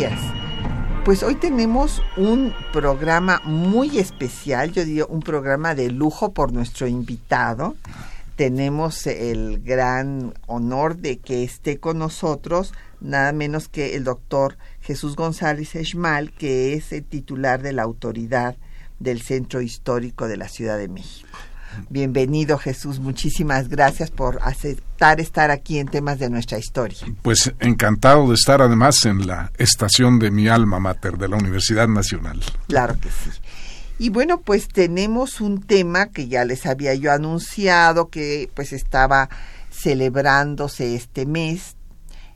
Días. Pues hoy tenemos un programa muy especial, yo diría un programa de lujo por nuestro invitado. Tenemos el gran honor de que esté con nosotros nada menos que el doctor Jesús González Esmal, que es el titular de la autoridad del Centro Histórico de la Ciudad de México. Bienvenido Jesús, muchísimas gracias por aceptar estar aquí en temas de nuestra historia. Pues encantado de estar además en la estación de mi alma mater de la Universidad Nacional. Claro que sí. Y bueno, pues tenemos un tema que ya les había yo anunciado que pues estaba celebrándose este mes,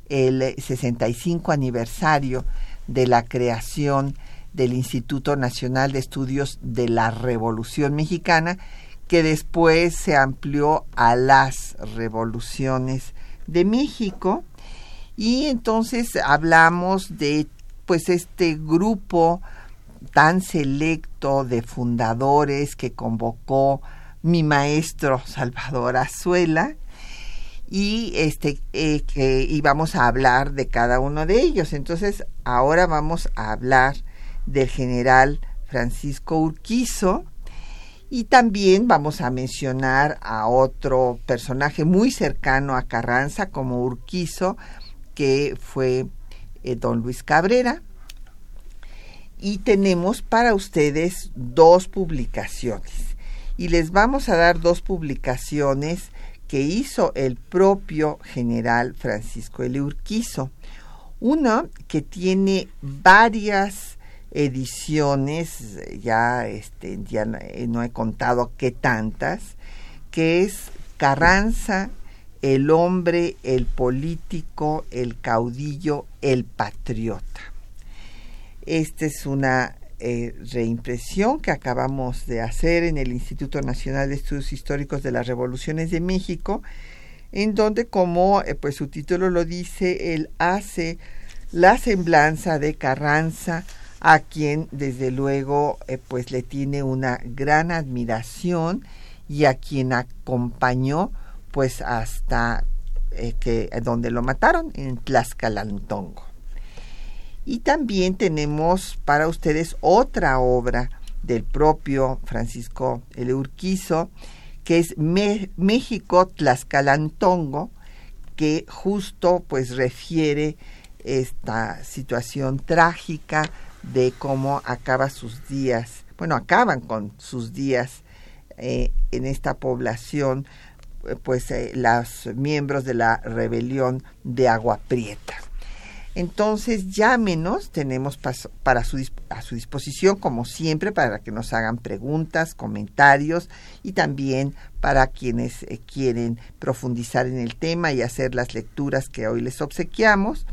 el 65 aniversario de la creación del Instituto Nacional de Estudios de la Revolución Mexicana, que después se amplió a las revoluciones de México. Y entonces hablamos de pues este grupo tan selecto de fundadores que convocó mi maestro Salvador Azuela y este eh, que íbamos a hablar de cada uno de ellos. Entonces, ahora vamos a hablar del general Francisco Urquizo y también vamos a mencionar a otro personaje muy cercano a Carranza como Urquizo, que fue eh, don Luis Cabrera. Y tenemos para ustedes dos publicaciones. Y les vamos a dar dos publicaciones que hizo el propio general Francisco L. Urquizo. Una que tiene varias ediciones, ya, este, ya no he contado qué tantas, que es Carranza, el hombre, el político, el caudillo, el patriota. Esta es una eh, reimpresión que acabamos de hacer en el Instituto Nacional de Estudios Históricos de las Revoluciones de México, en donde, como eh, pues su título lo dice, él hace la semblanza de Carranza, a quien desde luego eh, pues le tiene una gran admiración y a quien acompañó pues hasta que donde lo mataron en Tlaxcalantongo. Y también tenemos para ustedes otra obra del propio Francisco L. Urquizo, que es México Tlaxcalantongo, que justo pues refiere esta situación trágica de cómo acaba sus días, bueno, acaban con sus días eh, en esta población, pues eh, los miembros de la rebelión de Agua Prieta. Entonces llámenos, tenemos para su, a su disposición, como siempre, para que nos hagan preguntas, comentarios y también para quienes eh, quieren profundizar en el tema y hacer las lecturas que hoy les obsequiamos.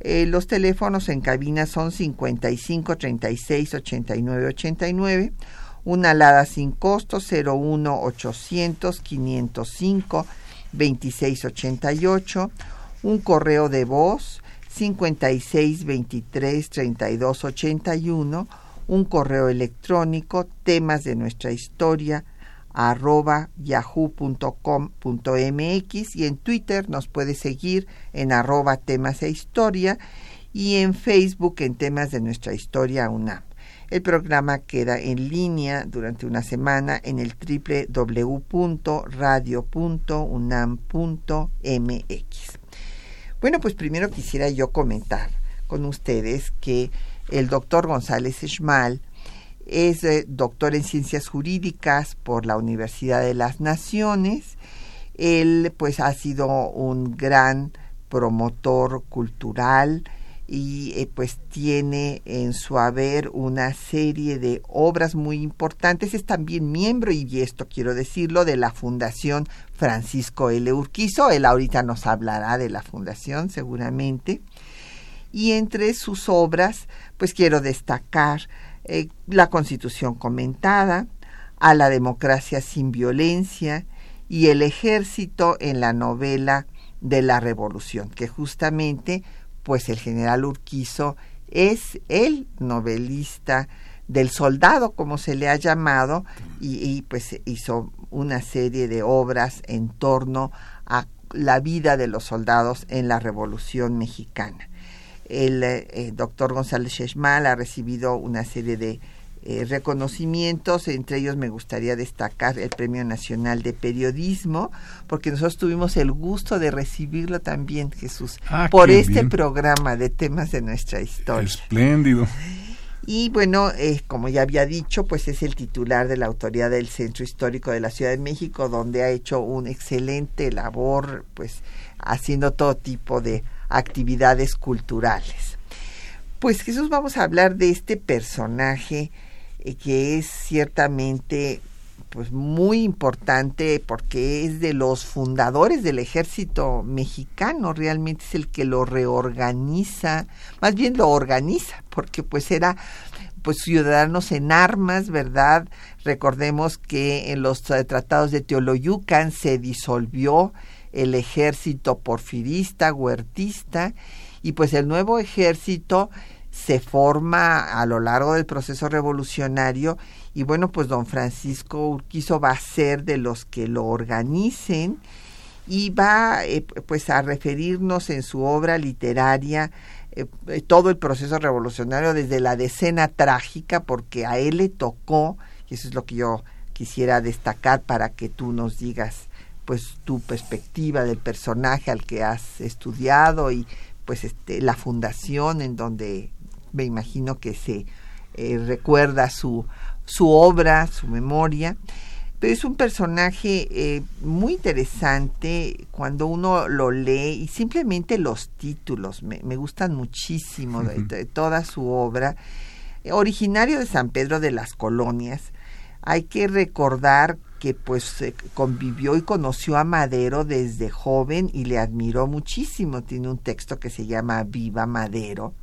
Eh, los teléfonos en cabina son 55 36 89 89, una alada sin costo 01 800 505 26 88, un correo de voz 56 23 32 81, un correo electrónico, temas de nuestra historia, arroba yahoo.com.mx y en Twitter nos puede seguir en arroba temas e historia y en Facebook en temas de nuestra historia UNAM. El programa queda en línea durante una semana en el www.radio.unam.mx. Bueno, pues primero quisiera yo comentar con ustedes que el doctor González Esmal es eh, doctor en ciencias jurídicas por la Universidad de las Naciones. Él pues ha sido un gran promotor cultural y eh, pues tiene en su haber una serie de obras muy importantes. Es también miembro, y esto quiero decirlo, de la Fundación Francisco L. Urquizo. Él ahorita nos hablará de la fundación seguramente. Y entre sus obras, pues quiero destacar eh, la Constitución comentada, a la democracia sin violencia y el ejército en la novela de la revolución, que justamente pues el general Urquizo es el novelista del soldado, como se le ha llamado, y, pues hizo una serie de obras en torno a la vida de los soldados en la Revolución Mexicana. El eh, doctor González Sheshmal ha recibido una serie de eh, reconocimientos, entre ellos me gustaría destacar el Premio Nacional de Periodismo, porque nosotros tuvimos el gusto de recibirlo también, Jesús, ah, por este programa de temas de nuestra historia. Espléndido. Y bueno, eh, como ya había dicho, pues es el titular de la autoridad del Centro Histórico de la Ciudad de México, donde ha hecho un excelente labor, pues haciendo todo tipo de actividades culturales. Pues Jesús, vamos a hablar de este personaje que es ciertamente pues muy importante porque es de los fundadores del ejército mexicano, realmente es el que lo reorganiza, más bien lo organiza, porque pues era pues ciudadanos en armas, ¿verdad? Recordemos que en los tratados de Teoloyucan se disolvió el ejército porfirista, huertista, y pues el nuevo ejército se forma a lo largo del proceso revolucionario y bueno, pues don Francisco Urquizo va a ser de los que lo organicen y va eh, pues a referirnos en su obra literaria eh, todo el proceso revolucionario desde la decena trágica porque a él le tocó y eso es lo que yo quisiera destacar para que tú nos digas pues tu perspectiva del personaje al que has estudiado y pues este la fundación en donde me imagino que se eh, recuerda su, su obra, su memoria, pero es un personaje eh, muy interesante cuando uno lo lee y simplemente los títulos me, gustan muchísimo de, toda su obra. Originario de San Pedro de las Colonias, hay que recordar que pues convivió y conoció a Madero desde joven y le admiró muchísimo. Tiene un texto que se llama Viva Madero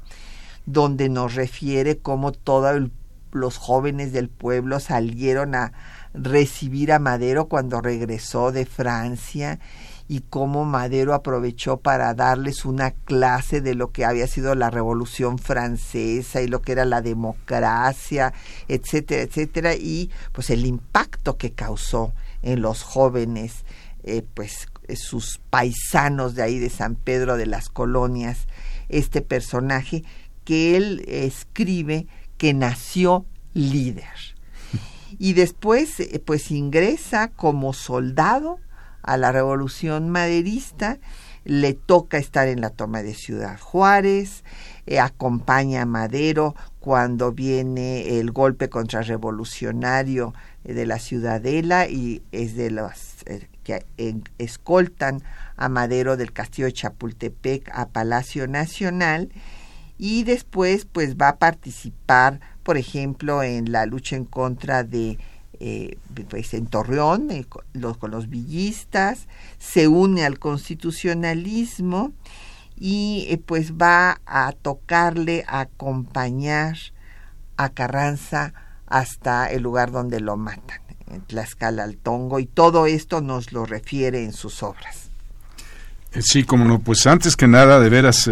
donde nos refiere cómo todos los jóvenes del pueblo salieron a recibir a Madero cuando regresó de Francia y cómo Madero aprovechó para darles una clase de lo que había sido la Revolución Francesa y lo que era la democracia, etcétera, etcétera, y pues el impacto que causó en los jóvenes, eh, pues sus paisanos de ahí de San Pedro de las Colonias, este personaje que él escribe que nació líder. Y después, eh, pues ingresa como soldado a la revolución maderista, le toca estar en la toma de Ciudad Juárez, eh, acompaña a Madero cuando viene el golpe contrarrevolucionario eh, de la Ciudadela y es de los que escoltan a Madero del castillo de Chapultepec a Palacio Nacional y después pues va a participar, por ejemplo, en la lucha en contra de eh, pues en Torreón eh, los, con los villistas, se une al constitucionalismo y eh, pues va a tocarle a acompañar a Carranza hasta el lugar donde lo matan, en Tlaxcala al Tongo, y todo esto nos lo refiere en sus obras. Sí, como no, pues antes que nada, de veras,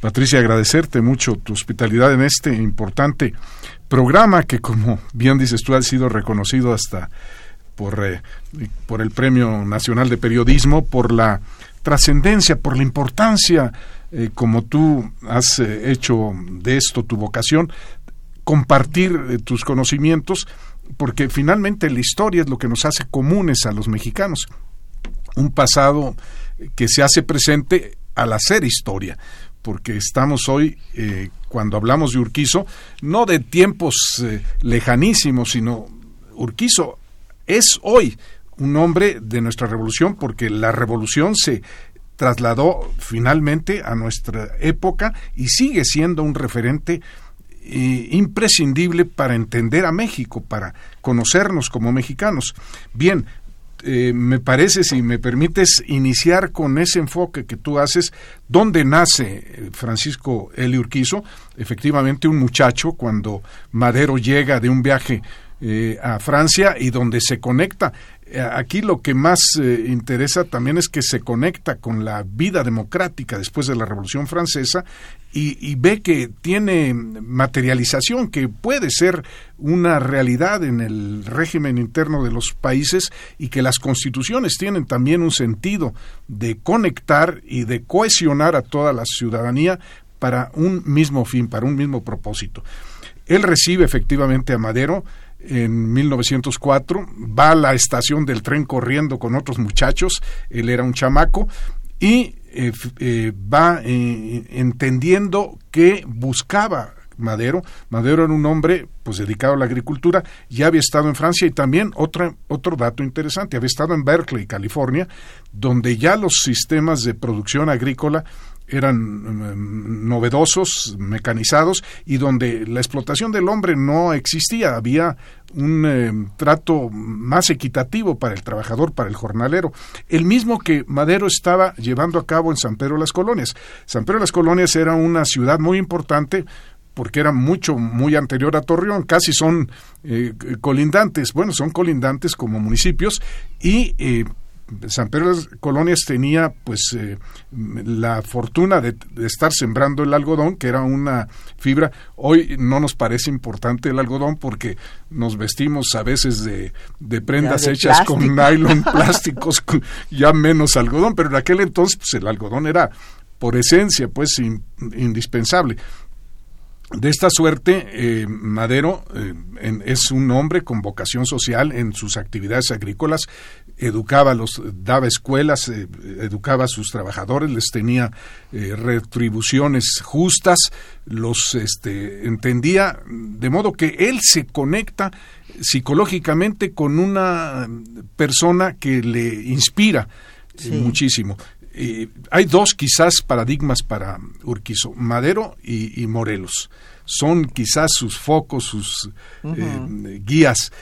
Patricia, agradecerte mucho tu hospitalidad en este importante programa que, como bien dices tú, ha sido reconocido hasta por, eh, por el Premio Nacional de Periodismo, por la trascendencia, por la importancia, eh, como tú has eh, hecho de esto tu vocación, compartir tus conocimientos, porque finalmente la historia es lo que nos hace comunes a los mexicanos. Un pasado que se hace presente al hacer historia porque estamos hoy, eh, cuando hablamos de Urquizo, no de tiempos eh, lejanísimos, sino Urquizo es hoy un hombre de nuestra revolución, porque la revolución se trasladó finalmente a nuestra época y sigue siendo un referente eh, imprescindible para entender a México, para conocernos como mexicanos. Bien, eh, me parece, si me permites, iniciar con ese enfoque que tú haces, donde nace eh, Francisco Eli Urquizo, efectivamente un muchacho cuando Madero llega de un viaje a Francia y donde se conecta eh, aquí lo que más eh, interesa también es que se conecta con la vida democrática después de la Revolución Francesa y, ve que tiene materialización, que puede ser una realidad en el régimen interno de los países y que las constituciones tienen también un sentido de conectar y de cohesionar a toda la ciudadanía para un mismo fin, para un mismo propósito. Él recibe efectivamente a Madero, en 1904, va a la estación del tren corriendo con otros muchachos, él era un chamaco, y eh, eh, va eh, entendiendo que buscaba Madero. Madero era un hombre pues dedicado a la agricultura, ya había estado en Francia y también otro, otro dato interesante, había estado en Berkeley, California, donde ya los sistemas de producción agrícola eran mm, novedosos, mecanizados y donde la explotación del hombre no existía, había un eh, trato más equitativo para el trabajador, para el jornalero, el mismo que Madero estaba llevando a cabo en San Pedro de las Colonias. San Pedro de las Colonias era una ciudad muy importante porque era mucho, muy anterior a Torreón, casi son eh, colindantes, bueno, son colindantes como municipios y eh, San Pedro de las Colonias tenía pues eh, la fortuna de, estar sembrando el algodón, que era una fibra. Hoy no nos parece importante el algodón porque nos vestimos a veces de, prendas hechas con nylon, plásticos, ya menos algodón, pero en aquel entonces pues el algodón era por esencia pues indispensable. De esta suerte, eh, Madero eh, es un hombre con vocación social en sus actividades agrícolas, educaba los, daba escuelas, eh, educaba a sus trabajadores, les tenía retribuciones justas, los este, entendía, de modo que él se conecta psicológicamente con una persona que le inspira muchísimo hay dos quizás paradigmas para Urquizo, Madero y, Morelos. Son quizás sus focos, sus eh, guías.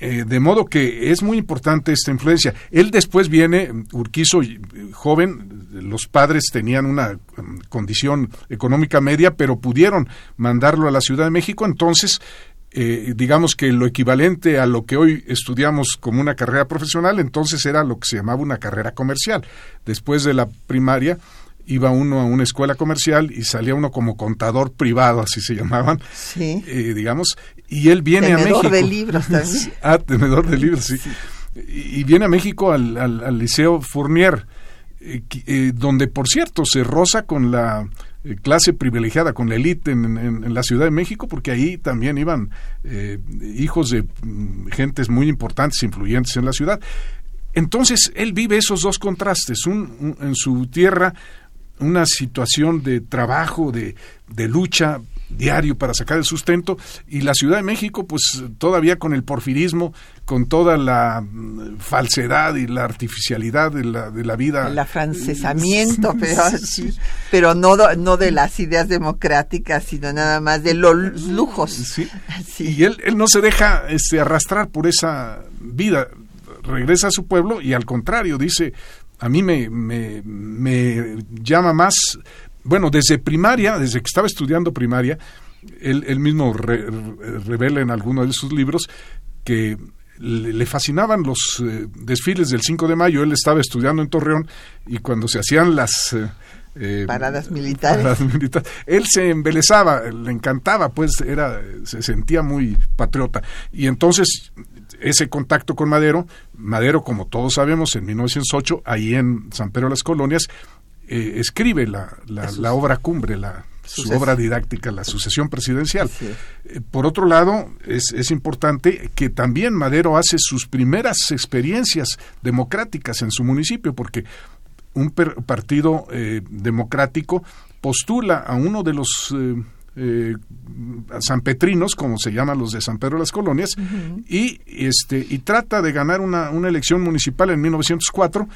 Eh, de modo que es muy importante esta influencia. Él después viene, Urquizo, joven, los padres tenían una mm, condición económica media, pero pudieron mandarlo a la Ciudad de México, entonces eh, digamos que lo equivalente a lo que hoy estudiamos como una carrera profesional, entonces era lo que se llamaba una carrera comercial. Después de la primaria iba uno a una escuela comercial y salía uno como contador privado, así se llamaban, sí. Eh, digamos, y él viene a México. de libros también. ah, tenedor de libros, sí. Y, viene a México al, al, Liceo Fournier, eh, donde, por cierto, se roza con la eh, clase privilegiada, con la élite en, la Ciudad de México, porque ahí también iban eh, hijos de mm, gentes muy importantes, influyentes en la ciudad. Entonces, él vive esos dos contrastes, un, en su tierra una situación de trabajo, de, de lucha diario para sacar el sustento y la Ciudad de México pues todavía con el porfirismo, con toda la mm, falsedad y la artificialidad de la, de la vida. El afrancesamiento, pero, sí, pero no, no de las ideas democráticas, sino nada más de los lujos. Sí. Y él, él no se deja este, arrastrar por esa vida, regresa a su pueblo y al contrario dice, a mí me, me, me llama más bueno, desde primaria, desde que estaba estudiando primaria, él, mismo revela en alguno de sus libros que le, fascinaban los eh, desfiles del 5 de mayo. Él estaba estudiando en Torreón y cuando se hacían las... Eh, eh, paradas militares. Él se embelezaba, le encantaba, pues era, se sentía muy patriota. Y entonces ese contacto con Madero, Madero, como todos sabemos, en 1908, ahí en San Pedro de las Colonias, eh, escribe la, la, obra cumbre, la, su obra didáctica, la sucesión presidencial. Eh, por otro lado, es, es, importante que también Madero hace sus primeras experiencias democráticas en su municipio, porque un partido eh, democrático postula a uno de los eh, sanpetrinos, como se llaman los de San Pedro de las Colonias, y, este, y trata de ganar una, una elección municipal en 1904.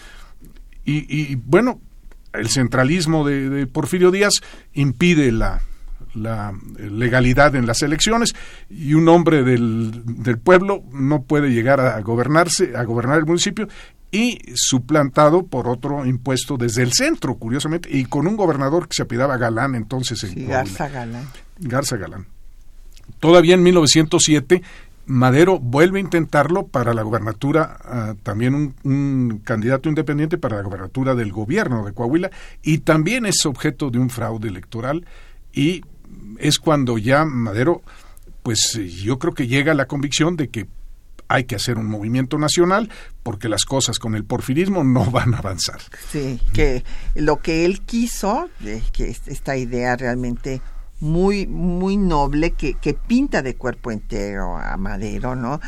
Y, y bueno, el centralismo de, Porfirio Díaz impide la, legalidad en las elecciones y un hombre del, del, pueblo no puede llegar a gobernarse, a gobernar el municipio y suplantado por otro impuesto desde el centro, curiosamente, y con un gobernador que se apidaba Galán entonces en Garza Galán. Garza Galán. Todavía en 1907 Madero vuelve a intentarlo para la gobernatura, ah, también un, un, candidato independiente para la gobernatura del gobierno de Coahuila, y también es objeto de un fraude electoral, y es cuando ya Madero, pues yo creo que llega a la convicción de que hay que hacer un movimiento nacional porque las cosas con el porfirismo no van a avanzar. Sí, que lo que él quiso, que esta idea realmente muy, muy noble que, que pinta de cuerpo entero a Madero, ¿no?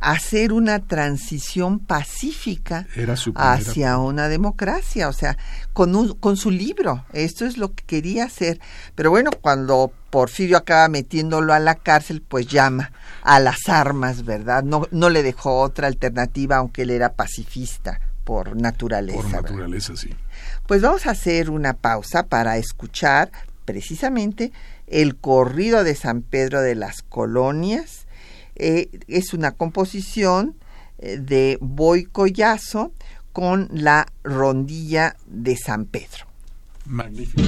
hacer una transición pacífica hacia una democracia, o sea, con, con su libro. Esto es lo que quería hacer. Pero bueno, cuando Porfirio acaba metiéndolo a la cárcel, pues llama a las armas, ¿verdad? No, no le dejó otra alternativa, aunque él era pacifista por naturaleza. Por naturaleza, sí. Pues vamos a hacer una pausa para escuchar precisamente el corrido de San Pedro de las Colonias. Eh, es una composición eh, de Boy Collazo con la rondilla de San Pedro. Magnífico.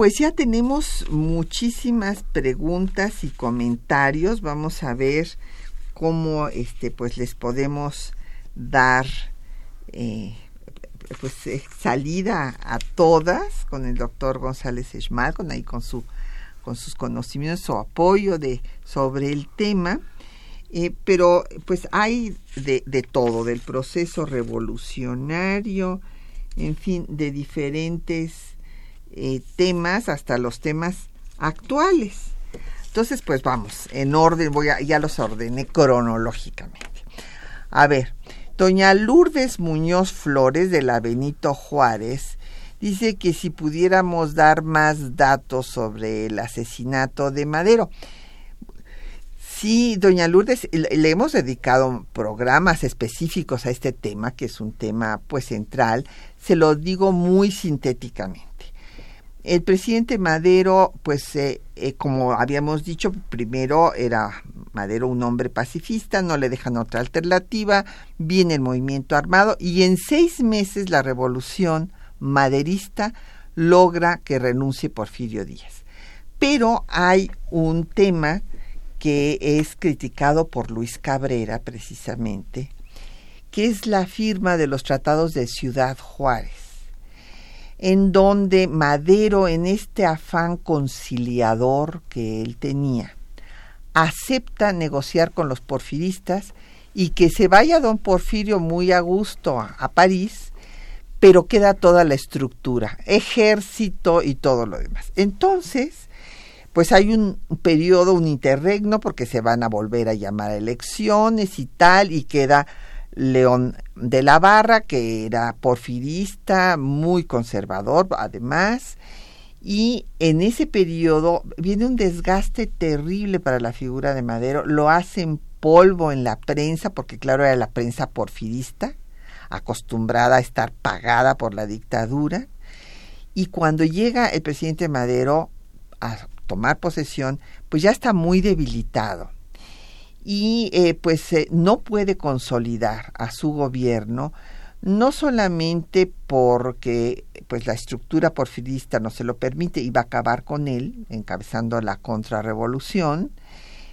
Pues ya tenemos muchísimas preguntas y comentarios. Vamos a ver cómo este pues les podemos dar eh, pues eh, salida a todas con el doctor González Esmal, con ahí con su con sus conocimientos o apoyo de sobre el tema. Eh, pero pues hay de, de todo, del proceso revolucionario, en fin, de diferentes eh, temas hasta los temas actuales. Entonces, pues vamos, en orden, voy a, ya los ordené cronológicamente. A ver, doña Lourdes Muñoz Flores de la Benito Juárez dice que si pudiéramos dar más datos sobre el asesinato de Madero. Sí, doña Lourdes, le hemos dedicado programas específicos a este tema, que es un tema pues central. Se lo digo muy sintéticamente. El presidente Madero, pues eh, eh, como habíamos dicho, primero era Madero un hombre pacifista, no le dejan otra alternativa, viene el movimiento armado y en seis meses la revolución maderista logra que renuncie Porfirio Díaz. Pero hay un tema que es criticado por Luis Cabrera precisamente, que es la firma de los tratados de Ciudad Juárez en donde Madero, en este afán conciliador que él tenía, acepta negociar con los porfiristas y que se vaya don Porfirio muy a gusto a, París, pero queda toda la estructura, ejército y todo lo demás. Entonces, pues hay un periodo, un interregno, porque se van a volver a llamar a elecciones y tal, y queda León de la Barra, que era porfirista, muy conservador además, y en ese periodo viene un desgaste terrible para la figura de Madero, lo hacen polvo en la prensa, porque claro era la prensa porfirista, acostumbrada a estar pagada por la dictadura, y cuando llega el presidente Madero a tomar posesión, pues ya está muy debilitado y eh, pues eh, no puede consolidar a su gobierno no solamente porque pues la estructura porfirista no se lo permite y va a acabar con él encabezando la contrarrevolución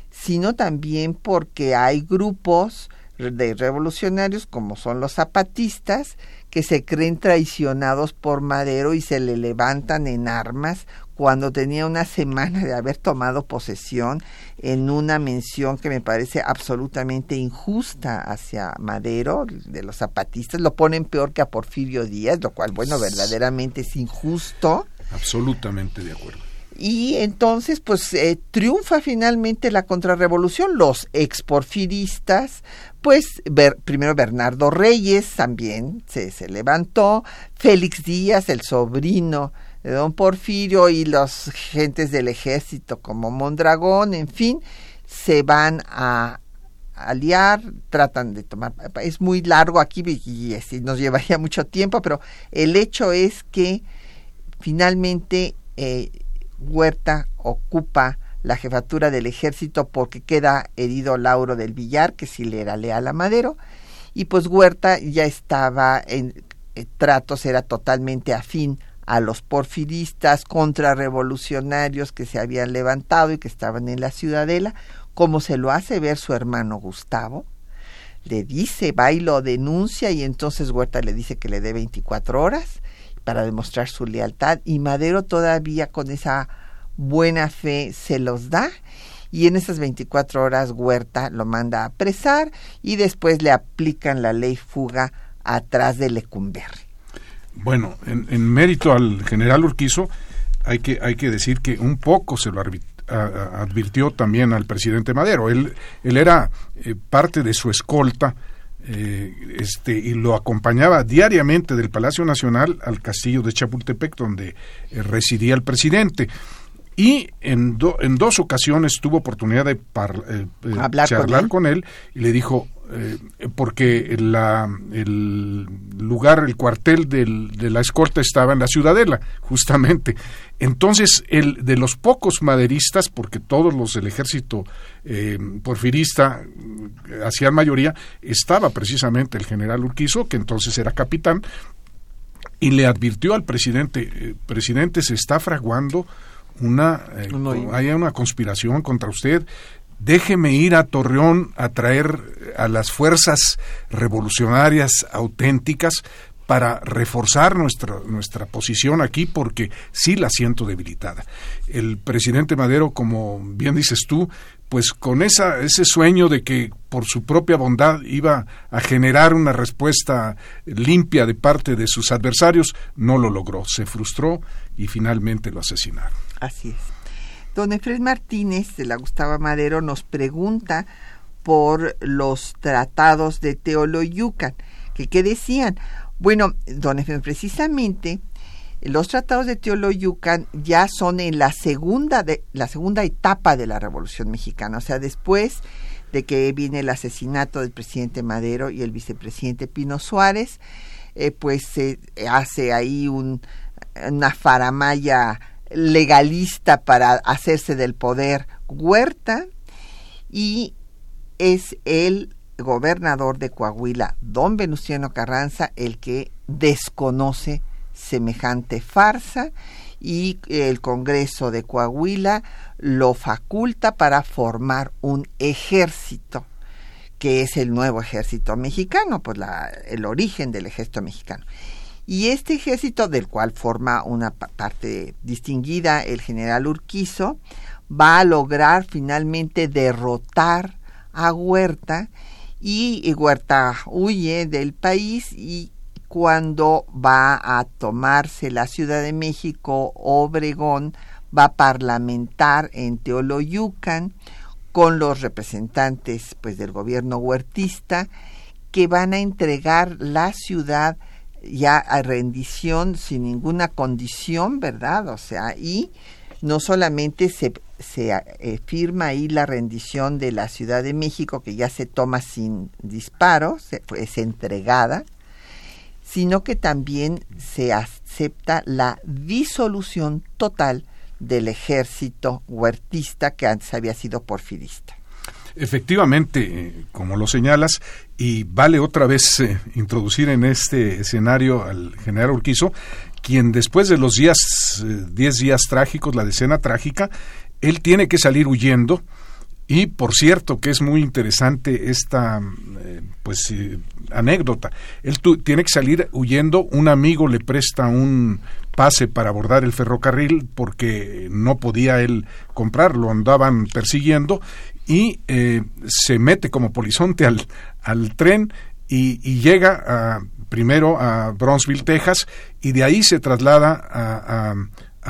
sino también porque hay grupos de revolucionarios como son los zapatistas que se creen traicionados por Madero y se le levantan en armas cuando tenía una semana de haber tomado posesión en una mención que me parece absolutamente injusta hacia Madero, de los zapatistas, lo ponen peor que a Porfirio Díaz, lo cual, bueno, verdaderamente es injusto. Absolutamente de acuerdo. Y entonces, pues eh, triunfa finalmente la contrarrevolución. Los exporfiristas, pues primero Bernardo Reyes también se, se levantó, Félix Díaz, el sobrino de don Porfirio y los gentes del ejército como Mondragón, en fin, se van a aliar, tratan de tomar, es muy largo aquí y, nos llevaría mucho tiempo, pero el hecho es que finalmente eh, Huerta ocupa la jefatura del ejército porque queda herido Lauro del Villar, que sí le era leal a Madero, y pues Huerta ya estaba en eh, tratos, era totalmente afín a los porfiristas contrarrevolucionarios que se habían levantado y que estaban en la ciudadela, como se lo hace ver su hermano Gustavo. Le dice, va y lo denuncia y entonces Huerta le dice que le dé 24 horas para demostrar su lealtad y Madero todavía con esa buena fe se los da y en esas 24 horas Huerta lo manda a apresar y después le aplican la ley fuga atrás de Lecumberri. Bueno, en, mérito al general Urquizo, hay que, hay que decir que un poco se lo advirtió también al presidente Madero. Él, él era eh, parte de su escolta eh, este, y lo acompañaba diariamente del Palacio Nacional al castillo de Chapultepec, donde eh, residía el presidente. Y en, en dos ocasiones tuvo oportunidad de charlar con él y le dijo, eh, porque la, el lugar, el cuartel del, de la escorta estaba en la ciudadela, justamente. Entonces, el de los pocos maderistas, porque todos los del ejército eh, porfirista eh, hacían mayoría, estaba precisamente el general Urquizo, que entonces era capitán, y le advirtió al presidente, eh, presidente, se está fraguando una, eh, hay una conspiración contra usted, déjeme ir a Torreón a traer a las fuerzas revolucionarias auténticas para reforzar nuestra, nuestra posición aquí porque sí la siento debilitada. El presidente Madero, como bien dices tú, pues con esa, ese sueño de que por su propia bondad iba a generar una respuesta limpia de parte de sus adversarios, no lo logró, se frustró y finalmente lo asesinaron. Así es. Don Efred Martínez de la Gustavo Madero nos pregunta por los tratados de Teoloyucan, que qué decían. Bueno, don Efraín, precisamente los tratados de Teoloyucan ya son en la segunda, de, la segunda etapa de la Revolución Mexicana, o sea, después de que viene el asesinato del presidente Madero y el vicepresidente Pino Suárez, eh, pues se hace ahí un, una faramaya legalista para hacerse del poder Huerta y es el gobernador de Coahuila, don Venustiano Carranza, el que desconoce semejante farsa y el Congreso de Coahuila lo faculta para formar un ejército que es el nuevo ejército mexicano, pues la, el origen del ejército mexicano. Y este ejército, del cual forma una parte distinguida el general Urquizo, va a lograr finalmente derrotar a Huerta y Huerta huye del país y cuando va a tomarse la Ciudad de México, Obregón va a parlamentar en Teoloyucan con los representantes pues del gobierno huertista que van a entregar la ciudad ya a rendición sin ninguna condición, ¿verdad? O sea, y no solamente se se eh, firma ahí la rendición de la Ciudad de México, que ya se toma sin disparos, es entregada, sino que también se acepta la disolución total del ejército huertista que antes había sido porfirista. Efectivamente, eh, como lo señalas, y vale otra vez eh, introducir en este escenario al general Urquizo, quien después de los días, 10 días trágicos, la decena trágica, él tiene que salir huyendo. Y por cierto que es muy interesante esta eh, pues eh, anécdota. Él tiene que salir huyendo, un amigo le presta un pase para abordar el ferrocarril porque no podía él comprarlo, andaban persiguiendo y eh, se mete como polizonte al, al tren y, llega a, primero a Bronzeville, Texas, y de ahí se traslada a a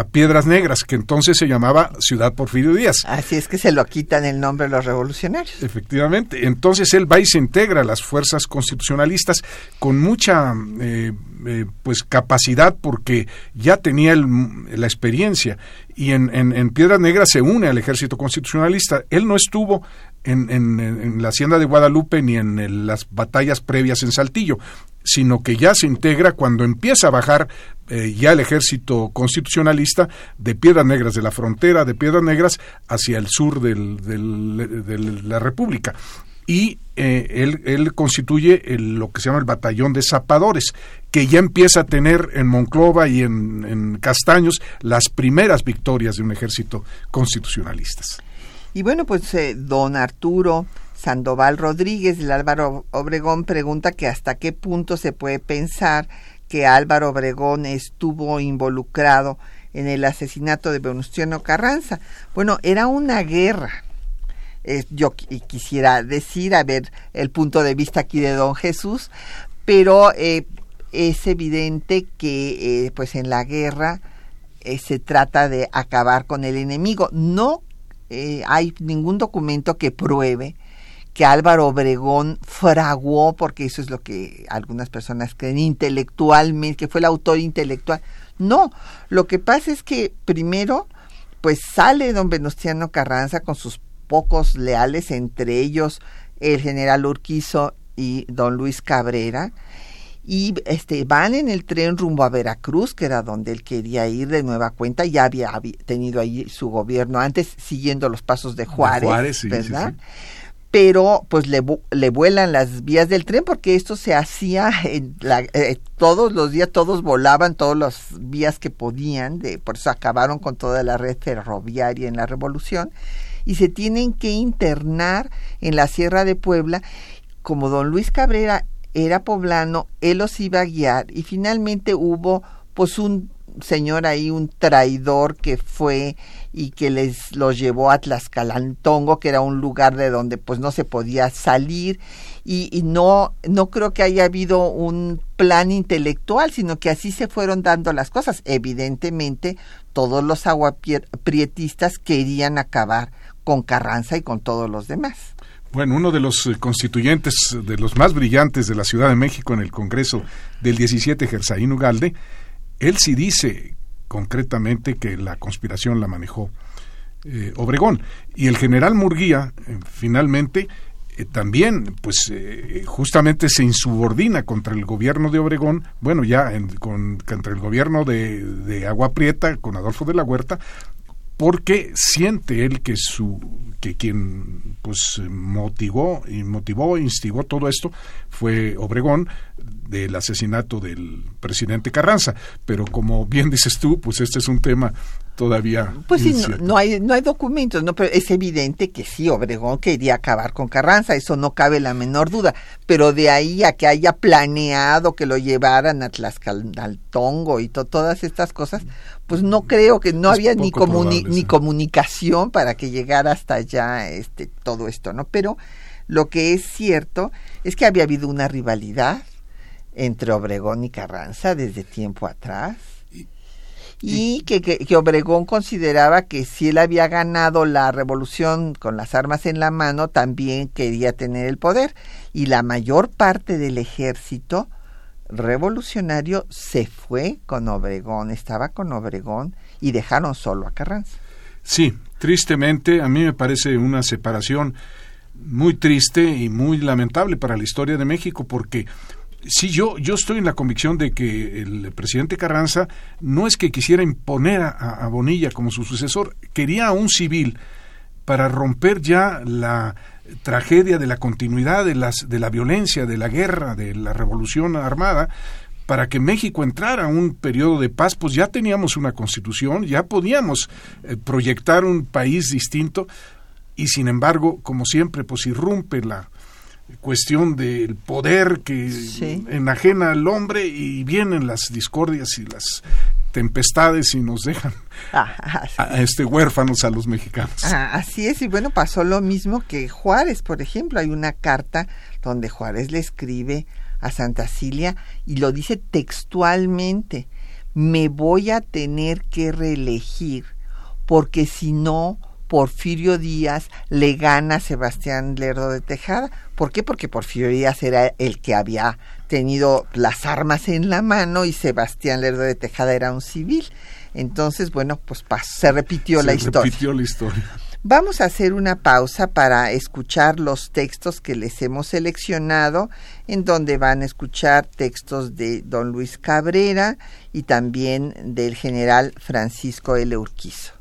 Piedras Negras, que entonces se llamaba Ciudad Porfirio Díaz. Así es que se lo quitan el nombre los revolucionarios. Efectivamente. Entonces él va y se integra a las fuerzas constitucionalistas con mucha eh, eh, pues capacidad porque ya tenía la experiencia y en, en, Piedras Negras se une al ejército constitucionalista. Él no estuvo en, en, la hacienda de Guadalupe ni en las batallas previas en Saltillo, sino que ya se integra cuando empieza a bajar eh, ya el ejército constitucionalista de Piedras Negras, de la frontera de Piedras Negras hacia el sur del, de la República. Y eh, él, constituye lo que se llama el batallón de zapadores, que ya empieza a tener en Monclova y en, Castaños las primeras victorias de un ejército constitucionalistas. Y bueno, pues eh, don Arturo Sandoval Rodríguez del Álvaro Obregón pregunta que hasta qué punto se puede pensar que Álvaro Obregón estuvo involucrado en el asesinato de Venustiano Carranza. Bueno, era una guerra. yo quisiera decir, a ver, el punto de vista aquí de don Jesús, pero eh, es evidente que eh, pues en la guerra eh, se trata de acabar con el enemigo. No hay ningún documento que pruebe que Álvaro Obregón fraguó, porque eso es lo que algunas personas creen intelectualmente, que fue el autor intelectual. No, lo que pasa es que primero, pues sale don Venustiano Carranza con sus pocos leales, entre ellos el general Urquizo y don Luis Cabrera, y este van en el tren rumbo a Veracruz, que era donde él quería ir de nueva cuenta, ya había, tenido ahí su gobierno antes, siguiendo los pasos de Juárez, ¿verdad? Pero pues le, le vuelan las vías del tren porque esto se hacía en la, eh, todos los días, todos volaban todas las vías que podían, de, por eso acabaron con toda la red ferroviaria en la revolución y se tienen que internar en la Sierra de Puebla. Como don Luis Cabrera era poblano, él los iba a guiar y finalmente hubo pues un señor ahí, un traidor que fue y que les los llevó a Tlaxcalantongo, que era un lugar de donde pues no se podía salir y, no, no creo que haya habido un plan intelectual, sino que así se fueron dando las cosas. Evidentemente, todos los aguaprietistas querían acabar con Carranza y con todos los demás. Bueno, uno de los eh, constituyentes de los más brillantes de la Ciudad de México en el Congreso del 17, Gersaín Ugalde, él sí dice concretamente que la conspiración la manejó eh, Obregón. Y el general Murguía, eh, finalmente, eh, también, pues, justamente se insubordina contra el gobierno de Obregón, bueno, ya con, contra el gobierno de, de Agua Prieta, con Adolfo de la Huerta, porque siente él que su que quien pues motivó y motivó instigó todo esto fue Obregón del asesinato del presidente Carranza. Pero como bien dices tú pues este es un tema todavía pues sí no, hay no hay documentos no pero es evidente que sí Obregón quería acabar con Carranza eso no cabe la menor duda. Pero de ahí a que haya planeado que lo llevaran a Tlaxcaltongo y todas estas cosas pues no creo que no había ni, ni comunicación para que llegara hasta allá este todo esto, ¿no? Pero lo que es cierto es que había habido una rivalidad entre Obregón y Carranza desde tiempo atrás y que, que, Obregón consideraba que si él había ganado la revolución con las armas en la mano, también quería tener el poder. Y la mayor parte del ejército revolucionario se fue con Obregón, estaba con Obregón y dejaron solo a Carranza. Sí, tristemente a mí me parece una separación muy triste y muy lamentable para la historia de México porque sí yo yo estoy en la convicción de que el presidente Carranza no es que quisiera imponer a, Bonilla como su sucesor, quería a un civil para romper ya la tragedia de la continuidad de, las, de la violencia, de la guerra, de la revolución armada, para que México entrara a un periodo de paz, pues ya teníamos una constitución, ya podíamos eh, proyectar un país distinto y sin embargo, como siempre, pues irrumpe la cuestión del poder que enajena al hombre y vienen las discordias y las tempestades y nos dejan ah, a, este huérfanos a los mexicanos. Ah, así es, y bueno, pasó lo mismo que Juárez, por ejemplo, hay una carta donde Juárez le escribe a Santa Cilia y lo dice textualmente, me voy a tener que reelegir porque si no Porfirio Díaz le gana a Sebastián Lerdo de Tejada. ¿Por qué? Porque Porfirio Díaz era el que había tenido las armas en la mano y Sebastián Lerdo de Tejada era un civil. Entonces, bueno, pues se repitió la historia. repitió la historia. Vamos a hacer una pausa para escuchar los textos que les hemos seleccionado, en donde van a escuchar textos de don Luis Cabrera y también del general Francisco L. Urquizo.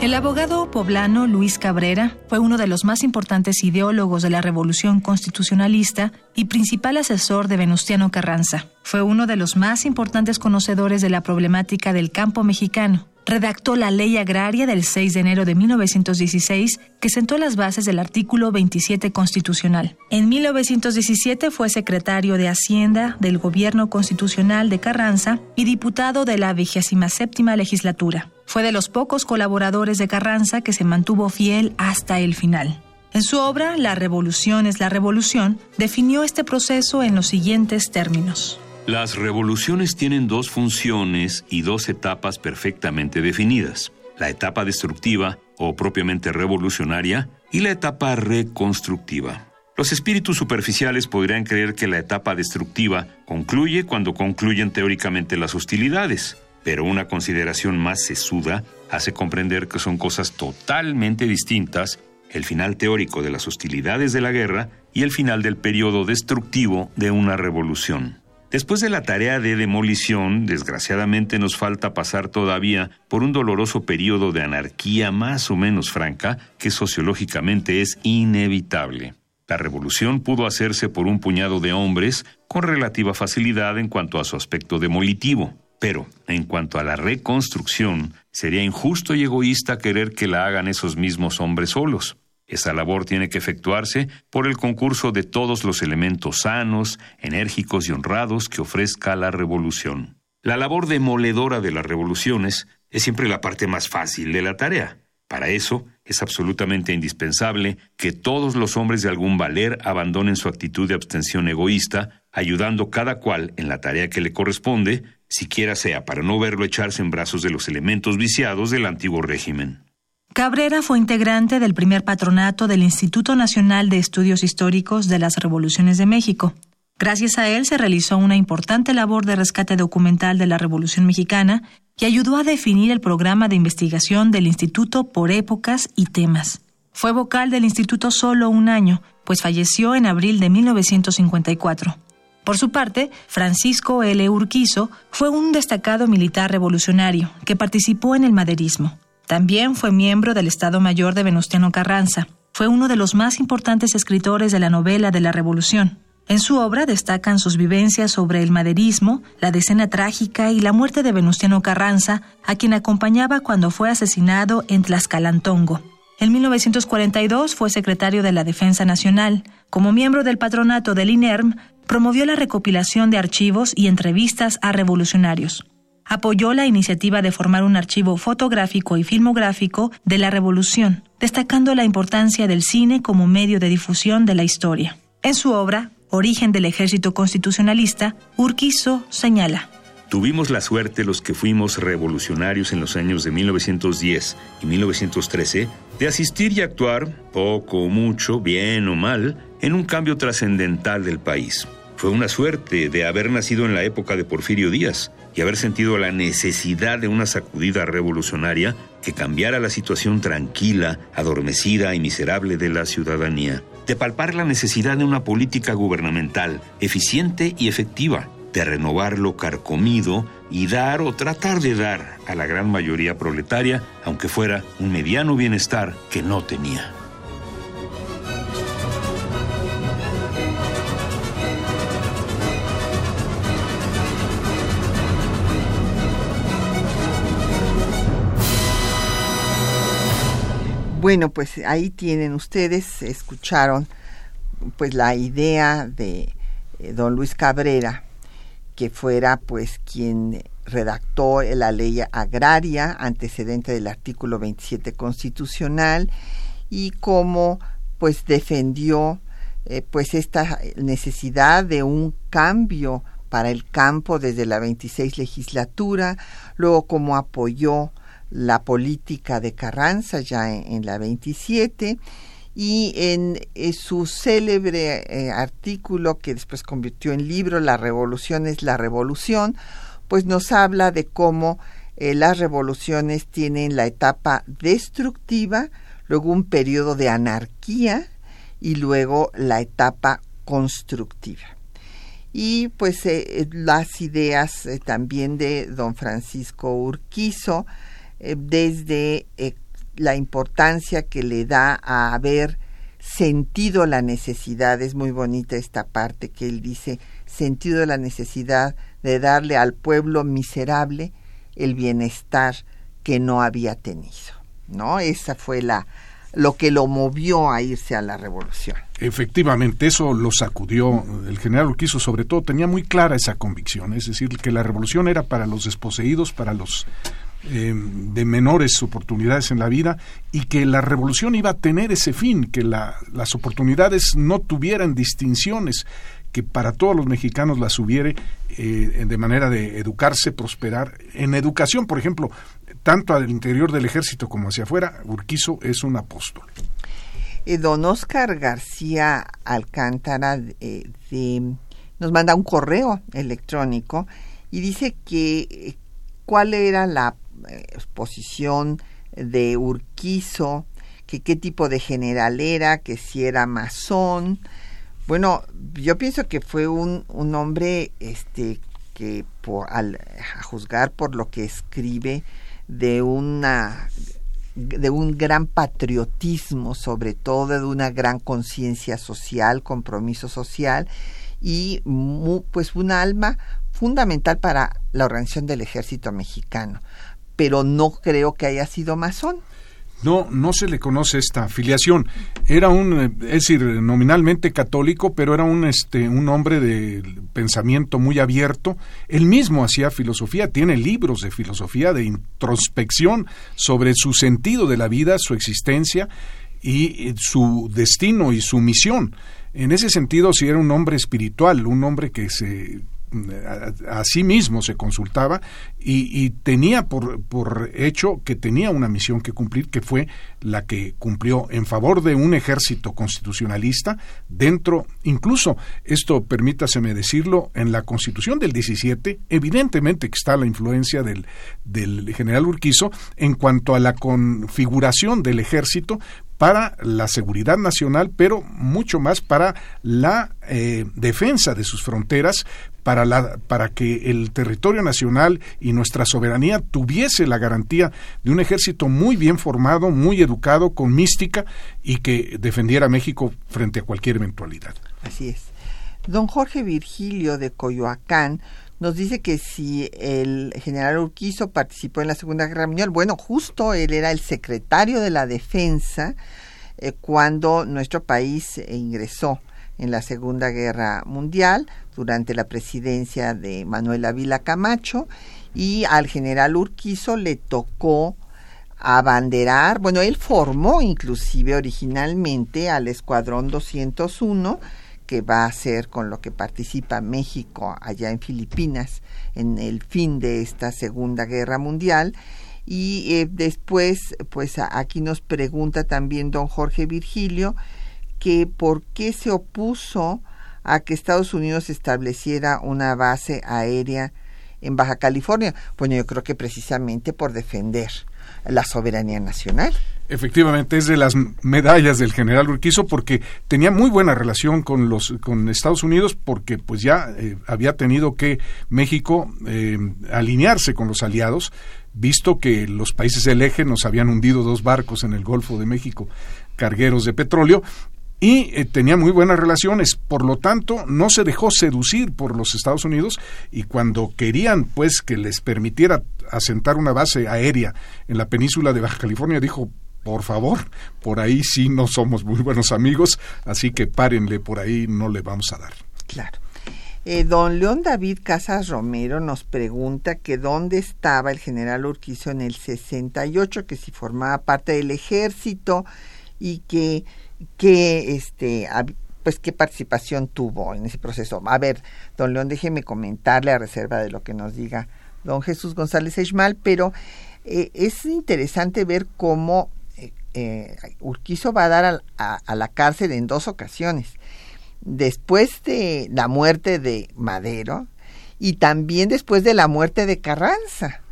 El abogado poblano Luis Cabrera fue uno de los más importantes ideólogos de la Revolución Constitucionalista y principal asesor de Venustiano Carranza. Fue uno de los más importantes conocedores de la problemática del campo mexicano redactó la Ley Agraria del 6 de enero de 1916, que sentó las bases del artículo 27 constitucional. En 1917 fue secretario de Hacienda del Gobierno Constitucional de Carranza y diputado de la 27 legislatura. Fue de los pocos colaboradores de Carranza que se mantuvo fiel hasta el final. En su obra La Revolución es la Revolución, definió este proceso en los siguientes términos. Las revoluciones tienen dos funciones y dos etapas perfectamente definidas. La etapa destructiva, o propiamente revolucionaria, y la etapa reconstructiva. Los espíritus superficiales podrían creer que la etapa destructiva concluye cuando concluyen teóricamente las hostilidades, pero una consideración más sesuda hace comprender que son cosas totalmente distintas el final teórico de las hostilidades de la guerra y el final del periodo destructivo de una revolución. Después de la tarea de demolición, desgraciadamente nos falta pasar todavía por un doloroso periodo de anarquía más o menos franca que sociológicamente es inevitable. La revolución pudo hacerse por un puñado de hombres con relativa facilidad en cuanto a su aspecto demolitivo, pero en cuanto a la reconstrucción, sería injusto y egoísta querer que la hagan esos mismos hombres solos. Esa labor tiene que efectuarse por el concurso de todos los elementos sanos, enérgicos y honrados que ofrezca la revolución. La labor demoledora de las revoluciones es siempre la parte más fácil de la tarea. Para eso es absolutamente indispensable que todos los hombres de algún valer abandonen su actitud de abstención egoísta, ayudando cada cual en la tarea que le corresponde, siquiera sea para no verlo echarse en brazos de los elementos viciados del antiguo régimen. Cabrera fue integrante del primer patronato del Instituto Nacional de Estudios Históricos de las Revoluciones de México. Gracias a él se realizó una importante labor de rescate documental de la Revolución Mexicana y ayudó a definir el programa de investigación del instituto por épocas y temas. Fue vocal del instituto solo un año, pues falleció en abril de 1954. Por su parte, Francisco L. Urquizo fue un destacado militar revolucionario que participó en el maderismo. También fue miembro del Estado Mayor de Venustiano Carranza. Fue uno de los más importantes escritores de la novela de la Revolución. En su obra destacan sus vivencias sobre el maderismo, la decena trágica y la muerte de Venustiano Carranza, a quien acompañaba cuando fue asesinado en Tlaxcalantongo. En 1942 fue secretario de la Defensa Nacional. Como miembro del patronato del INERM, promovió la recopilación de archivos y entrevistas a revolucionarios apoyó la iniciativa de formar un archivo fotográfico y filmográfico de la Revolución, destacando la importancia del cine como medio de difusión de la historia. En su obra, Origen del Ejército Constitucionalista, Urquizo señala. Tuvimos la suerte los que fuimos revolucionarios en los años de 1910 y 1913 de asistir y actuar, poco o mucho, bien o mal, en un cambio trascendental del país. Fue una suerte de haber nacido en la época de Porfirio Díaz, y haber sentido la necesidad de una sacudida revolucionaria que cambiara la situación tranquila, adormecida y miserable de la ciudadanía, de palpar la necesidad de una política gubernamental eficiente y efectiva, de renovar lo carcomido y dar o tratar de dar a la gran mayoría proletaria, aunque fuera un mediano bienestar que no tenía. Bueno, pues ahí tienen ustedes, escucharon pues la idea de eh, don Luis Cabrera, que fuera pues quien redactó la ley agraria, antecedente del artículo 27 constitucional, y cómo pues defendió eh, pues esta necesidad de un cambio para el campo desde la 26 legislatura, luego cómo apoyó la política de Carranza ya en, la 27 y en, eh, su célebre eh, artículo que después convirtió en libro La revolución es la revolución, pues nos habla de cómo eh, las revoluciones tienen la etapa destructiva, luego un periodo de anarquía y luego la etapa constructiva. Y pues las ideas también de don Francisco Urquizo, eh, desde eh, la importancia que le da a haber sentido la necesidad, es muy bonita esta parte que él dice, sentido la necesidad de darle al pueblo miserable el bienestar que no había tenido. ¿No? Esa fue la lo que lo movió a irse a la revolución. Efectivamente, eso lo sacudió. El general Urquizo, sobre todo, tenía muy clara esa convicción, es decir, que la revolución era para los desposeídos, para los eh, de menores oportunidades en la vida y que la revolución iba a tener ese fin, que las oportunidades no tuvieran distinciones, que para todos los mexicanos las hubiere eh, de manera de educarse, prosperar. En educación, por ejemplo, tanto al interior del ejército como hacia afuera, Urquizo es un apóstol. Eh, don Oscar García Alcántara nos manda un correo electrónico y dice que cuál era la exposición de Urquizo que qué tipo de general era, que si era masón. Bueno, yo pienso que fue un, un hombre este, que por, al, a juzgar por lo que escribe de una de un gran patriotismo, sobre todo de una gran conciencia social, compromiso social y pues un alma fundamental para la organización del ejército mexicano. Pero no creo que haya sido masón. No, no se le conoce esta afiliación. Era un, eh, es decir, nominalmente católico, pero era un, este, un hombre de pensamiento muy abierto. Él mismo hacía filosofía, tiene libros de filosofía, de introspección sobre su sentido de la vida, su existencia y su destino y su misión. En ese sentido, sí era un hombre espiritual, un hombre que se a, sí mismo se consultaba y, tenía por, por, hecho que tenía una misión que cumplir, que fue la que cumplió en favor de un ejército constitucionalista dentro, incluso, esto permítaseme decirlo, en la constitución del 17, evidentemente que está la influencia del, del general Urquizo en cuanto a la configuración del ejército, para la seguridad nacional, pero mucho más para la eh, defensa de sus fronteras, para, la, para que el territorio nacional y nuestra soberanía tuviese la garantía de un ejército muy bien formado, muy educado, con mística y que defendiera a México frente a cualquier eventualidad. Así es. Don Jorge Virgilio de Coyoacán nos dice que si el general Urquizo participó en la Segunda Guerra Mundial, bueno, justo él era el secretario de la Defensa eh, cuando nuestro país ingresó en la Segunda Guerra Mundial durante la presidencia de Manuel Ávila Camacho y al general Urquizo le tocó abanderar, bueno, él formó inclusive originalmente al Escuadrón 201, que va a ser con lo que participa México allá en Filipinas en el fin de esta Segunda Guerra Mundial. Y eh, después, pues aquí nos pregunta también don Jorge Virgilio que por qué se opuso a que Estados Unidos estableciera una base aérea en Baja California. Bueno, yo creo que precisamente por defender la soberanía nacional. Efectivamente, es de las medallas del general Urquizo porque tenía muy buena relación con los con Estados Unidos porque pues ya eh, había tenido que México eh, alinearse con los aliados, visto que los países del eje nos habían hundido dos barcos en el Golfo de México cargueros de petróleo y eh, tenía muy buenas relaciones, por lo tanto no se dejó seducir por los Estados Unidos y cuando querían pues que les permitiera asentar una base aérea en la península de Baja California dijo por favor, por ahí sí no somos muy buenos amigos, así que párenle por ahí, no le vamos a dar. Claro. Eh, don León David Casas Romero nos pregunta que dónde estaba el general Urquizo en el 68, que si formaba parte del ejército y que qué este pues qué participación tuvo en ese proceso. A ver, don León, déjeme comentarle a reserva de lo que nos diga don Jesús González Echmal, pero eh, es interesante ver cómo eh, eh, Urquizo va a dar a, la cárcel en dos ocasiones. Después de la muerte de Madero y también después de la muerte de Carranza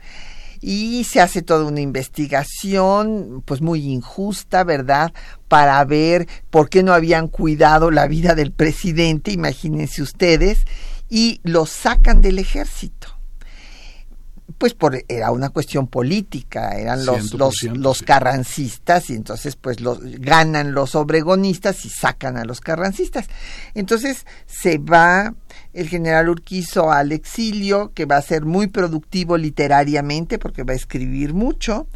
y se hace toda una investigación pues muy injusta, ¿verdad? Para ver por qué no habían cuidado la vida del presidente, imagínense ustedes, y lo sacan del ejército pues por era una cuestión política, eran los los, los carrancistas y entonces pues los ganan los obregonistas y sacan a los carrancistas. Entonces se va el general Urquizo al exilio, que va a ser muy productivo literariamente porque va a escribir mucho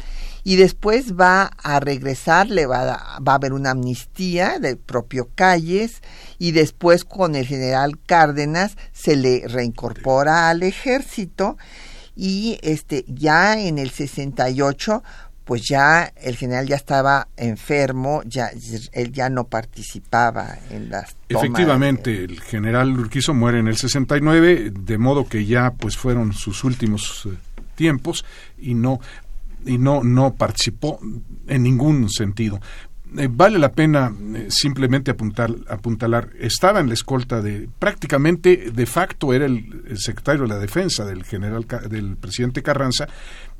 y después va a regresar, le va a, va a haber una amnistía del propio Calles y después con el general Cárdenas se le reincorpora al ejército y este ya en el 68 pues ya el general ya estaba enfermo, ya él ya no participaba en las Efectivamente, el general Urquizo muere en el 69, de modo que ya pues fueron sus últimos eh, tiempos y no y no no participó en ningún sentido. Eh, vale la pena eh, simplemente apuntar, apuntalar, estaba en la escolta de, prácticamente de facto era el, secretario de la defensa del general, del presidente Carranza,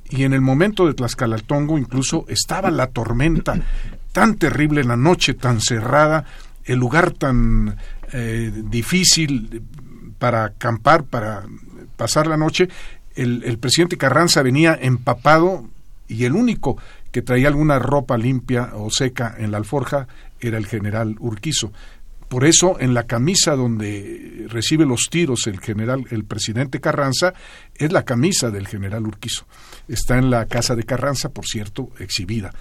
y en el momento de Tlaxcalaltongo incluso estaba la tormenta tan terrible, la noche tan cerrada, el lugar tan eh, difícil para acampar, para pasar la noche, el presidente Carranza venía empapado y el único que traía alguna ropa limpia o seca en la alforja era el general Urquizo. Por eso, en la camisa donde recibe los tiros el general, el presidente Carranza, es la camisa del general Urquizo. Está en la casa de Carranza, por cierto, exhibida.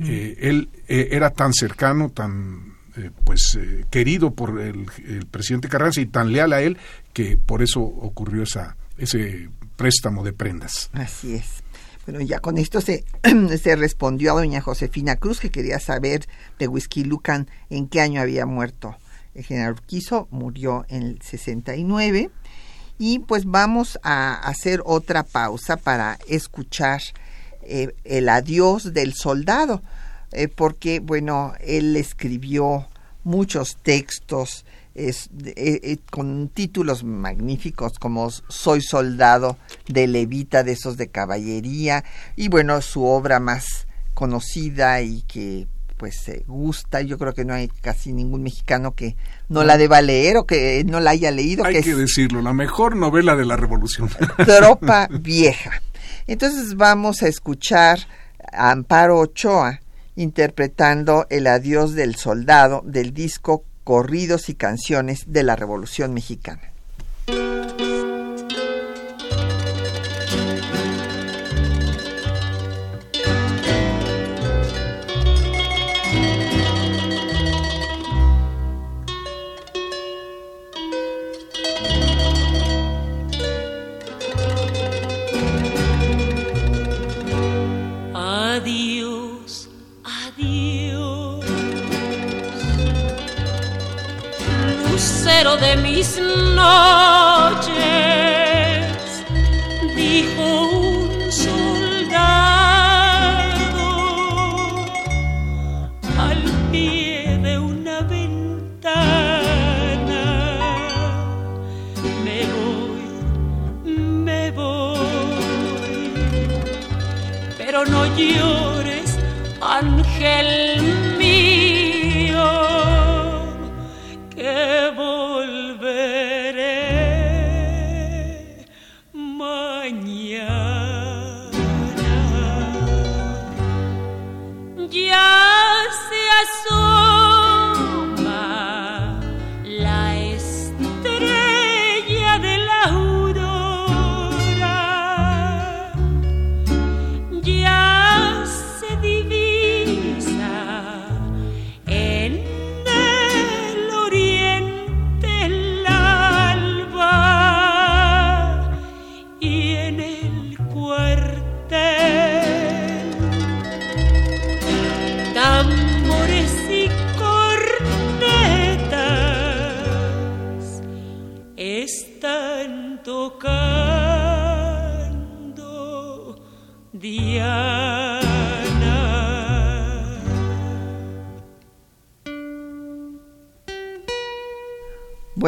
Eh, él eh, era tan cercano, tan eh, pues querido por el, el, presidente Carranza y tan leal a él que por eso ocurrió esa, ese préstamo de prendas. Así es. Bueno, ya con esto se, se respondió a doña Josefina Cruz, que quería saber de Whisky Lucan en qué año había muerto. El general Urquizo murió en el 69. Y pues vamos a hacer otra pausa para escuchar eh, el adiós del soldado, eh, porque, bueno, él escribió muchos textos es, eh, con títulos magníficos como Soy soldado de Levita, de esos de caballería, y bueno, su obra más conocida y que pues se gusta. Yo creo que no hay casi ningún mexicano que no la deba leer o que no la haya leído. Hay que, decirlo, la mejor novela de la revolución. Tropa vieja. Entonces vamos a escuchar a Amparo Ochoa interpretando El adiós del soldado del disco Corridos y canciones de la Revolución Mexicana. De mis noches, dijo un soldado al pie de una ventana. Me voy, me voy, pero no llores, ángel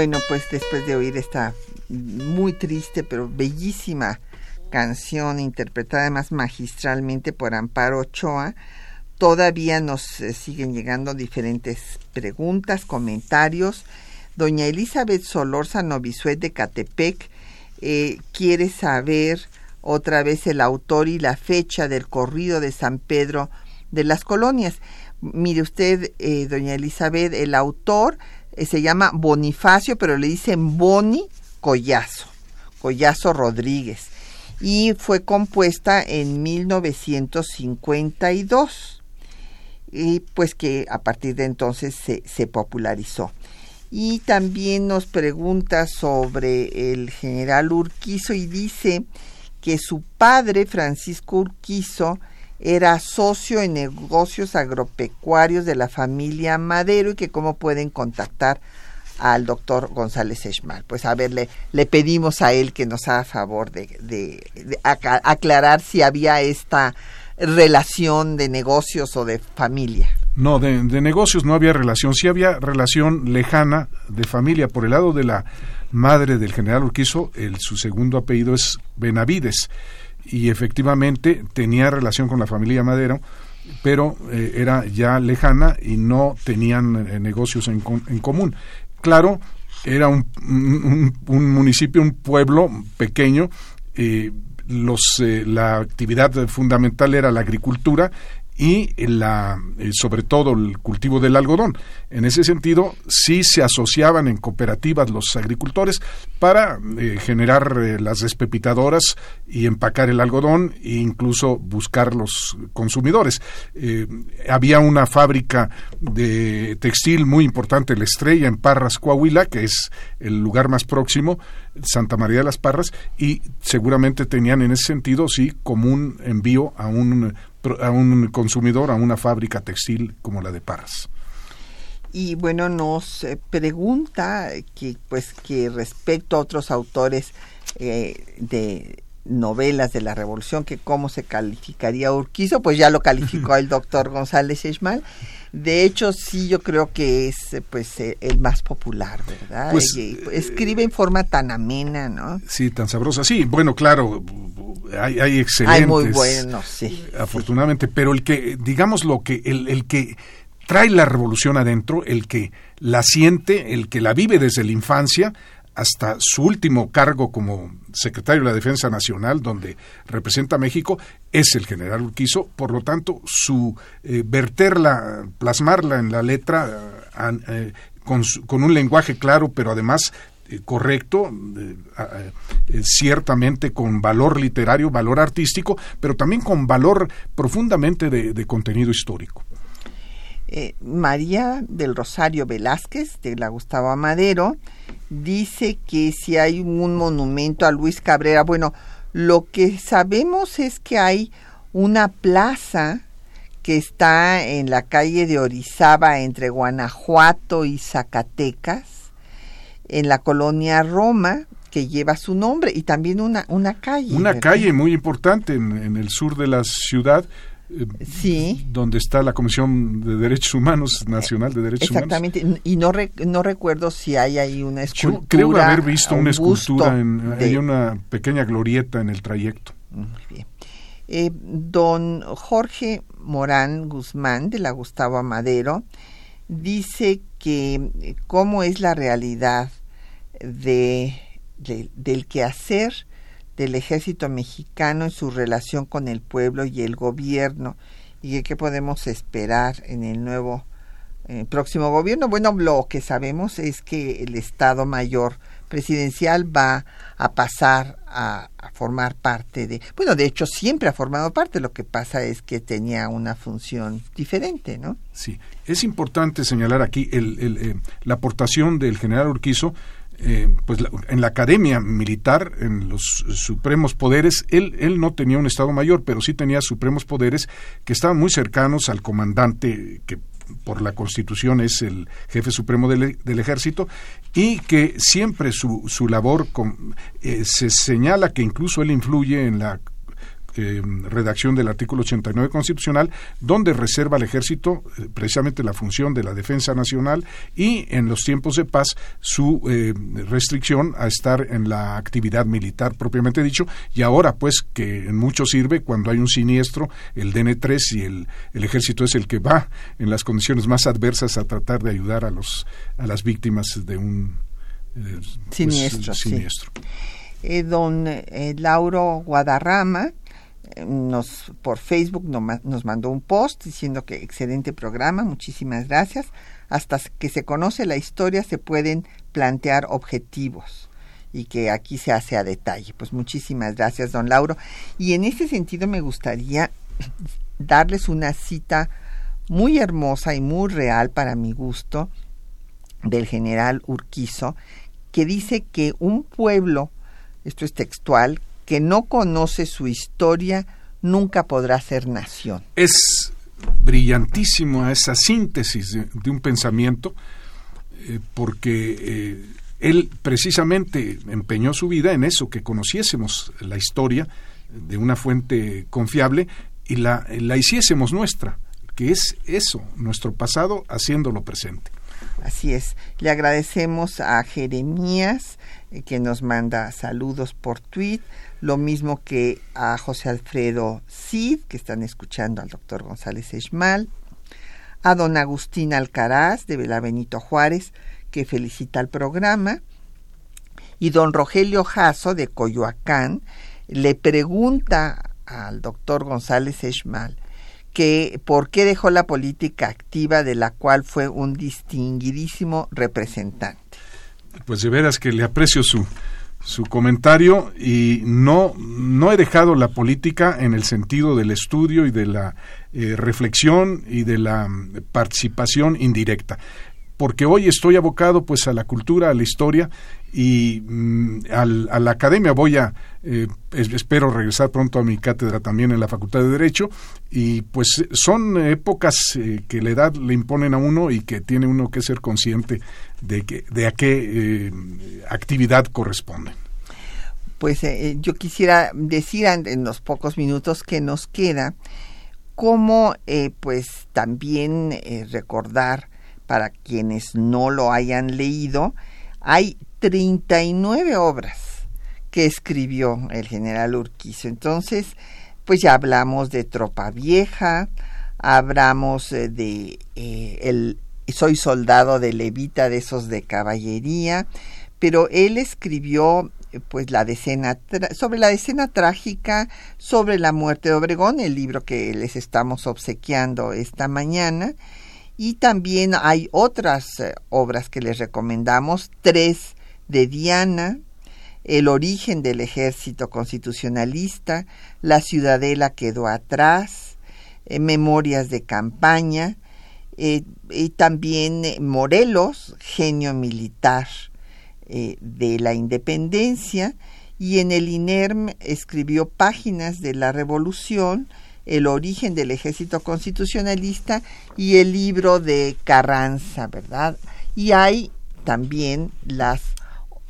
Bueno, pues después de oír esta muy triste pero bellísima canción interpretada además magistralmente por Amparo Ochoa, todavía nos eh, siguen llegando diferentes preguntas, comentarios. Doña Elizabeth Solórzano Bisuet de Catepec eh, quiere saber otra vez el autor y la fecha del corrido de San Pedro de las colonias. Mire usted, eh, doña Elizabeth, el autor eh, se llama Bonifacio, pero le dicen Boni Collazo, Collazo Rodríguez, y fue compuesta en 1952, y pues que a partir de entonces se, se popularizó. Y también nos pregunta sobre el general Urquizo y dice que su padre, Francisco Urquizo, era socio en negocios agropecuarios de la familia Madero y que cómo pueden contactar al doctor González Esmal. Pues a ver, le, pedimos a él que nos haga favor de, aclarar si había esta relación de negocios o de familia. No, de, negocios no había relación, sí había relación lejana de familia. Por el lado de la madre del general Urquizo, el, su segundo apellido es Benavides y efectivamente tenía relación con la familia Madero pero eh, era ya lejana y no tenían eh, negocios en, en, común. Claro, era un, un, municipio, un pueblo pequeño, eh, los, la actividad fundamental era la agricultura y la, eh, sobre todo el cultivo del algodón. En ese sentido, sí se asociaban en cooperativas los agricultores para eh, generar eh, las despepitadoras y empacar el algodón e incluso buscar los consumidores. había una fábrica de textil muy importante, La Estrella, en Parras, Coahuila, que es el lugar más próximo, Santa María de las Parras, y seguramente tenían en ese sentido, sí, como un envío a un a un consumidor, a una fábrica textil como la de Parras. Y bueno, nos eh, pregunta que pues que respecto a otros autores eh, de novelas de la Revolución, que cómo se calificaría Urquizo, pues ya lo calificó el doctor González Esmal. De hecho, sí, yo creo que es pues eh, el más popular, ¿verdad? Pues, escribe en forma tan amena, ¿no? Sí, tan sabrosa. Sí, bueno, claro, hay, hay excelentes. Hay muy buenos, sí. Afortunadamente, pero el que, digamos lo que, el, el que trae la revolución adentro, el que la siente, el que la vive desde la infancia, hasta su último cargo como secretario de la Defensa Nacional, donde representa a México, es el general Urquizo. Por lo tanto, su eh, verterla, plasmarla en la letra eh, eh, con, con, un lenguaje claro, pero además correcto, ciertamente con valor literario, valor artístico, pero también con valor profundamente de contenido histórico. María del Rosario Velázquez, de la Gustavo Amadero, dice que si hay un monumento a Luis Cabrera, bueno, lo que sabemos es que hay una plaza que está en la calle de Orizaba entre Guanajuato y Zacatecas, en la colonia Roma, que lleva su nombre, y también una, una calle. Una calle muy importante en, el sur de la ciudad, sí. donde está la Comisión de Derechos Humanos Nacional de Derechos Exactamente. Humanos. y no no recuerdo si hay ahí una escultura. Yo creo haber visto una escultura, en, hay una pequeña glorieta en el trayecto. Muy bien. Eh, don Jorge Morán Guzmán, de la Gustavo Amadero, dice que eh, cómo es la realidad de, de del quehacer del ejército mexicano en su relación con el pueblo y el gobierno y qué podemos esperar en el nuevo próximo gobierno. Bueno, lo que sabemos es que el Estado Mayor presidencial va a pasar a, formar parte de, bueno, de hecho siempre ha formado parte, lo que pasa es que tenía una función diferente, ¿no? Sí, es importante señalar aquí el, el, eh, la aportación del general Urquizo eh, pues en la academia militar, en los supremos poderes, él, él no tenía un Estado Mayor, pero sí tenía supremos poderes que estaban muy cercanos al comandante que por la Constitución es el jefe supremo del, ejército y que siempre su, su labor eh, se señala que incluso él influye en la eh, redacción del artículo 89 constitucional, donde reserva al ejército eh, precisamente la función de la defensa nacional y en los tiempos de paz su eh, restricción a estar en la actividad militar propiamente dicho y ahora pues que en mucho sirve cuando hay un siniestro, el DN3 y el, el ejército es el que va en las condiciones más adversas a tratar de ayudar a los a las víctimas de un pues, siniestro. siniestro. don Lauro Guadarrama nos por Facebook nos mandó un post diciendo que excelente programa, muchísimas gracias. Hasta que se conoce la historia se pueden plantear objetivos y que aquí se hace a detalle. Pues muchísimas gracias, don Lauro. Y en ese sentido me gustaría darles una cita muy hermosa y muy real para mi gusto del general Urquizo, que dice que un pueblo, esto es textual, que no conoce su historia nunca podrá ser nación. Es brillantísimo esa síntesis de, un pensamiento, eh, porque eh, él precisamente empeñó su vida en eso, que conociésemos la historia de una fuente confiable y la, la hiciésemos nuestra, que es eso, nuestro pasado haciéndolo presente. Así es. Le agradecemos a Jeremías que nos manda saludos por tweet, lo mismo que a José Alfredo Cid, que están escuchando al doctor González Esmal, a don Agustín Alcaraz de Benito Juárez, que felicita al programa, y don Rogelio Jasso de Coyoacán le pregunta al doctor González Esmal que por qué dejó la política activa de la cual fue un distinguidísimo representante. Pues de veras que le aprecio su, su comentario y no, no he dejado la política en el sentido del estudio y de la eh, reflexión y de la mm, participación indirecta porque hoy estoy abocado pues a la cultura, a la historia y mm, a la academia voy a eh, espero regresar pronto a mi cátedra también en la Facultad de Derecho y pues son épocas eh, que la edad le imponen a uno y que tiene uno que ser consciente de que de a qué eh, actividad corresponde. Pues yo quisiera decir en los pocos minutos que nos queda cómo pues también recordar para quienes no lo hayan leído, hay 39 obras que escribió el general Urquizo. Entonces, pues ya hablamos de Tropa Vieja, hablamos eh, de eh, el Soy soldado de Levita, de esos de caballería, pero él escribió pues la decena sobre la decena trágica sobre la muerte de Obregón, el libro que les estamos obsequiando esta mañana, y también hay otras eh, obras que les recomendamos, tres de Diana, El origen del ejército constitucionalista, La ciudadela quedó atrás, eh, Memorias de campaña, eh, y también Morelos, genio militar de la independencia, y en el INERM escribió Páginas de la Revolución, el origen del ejército constitucionalista y el libro de Carranza, ¿verdad? Y hay también las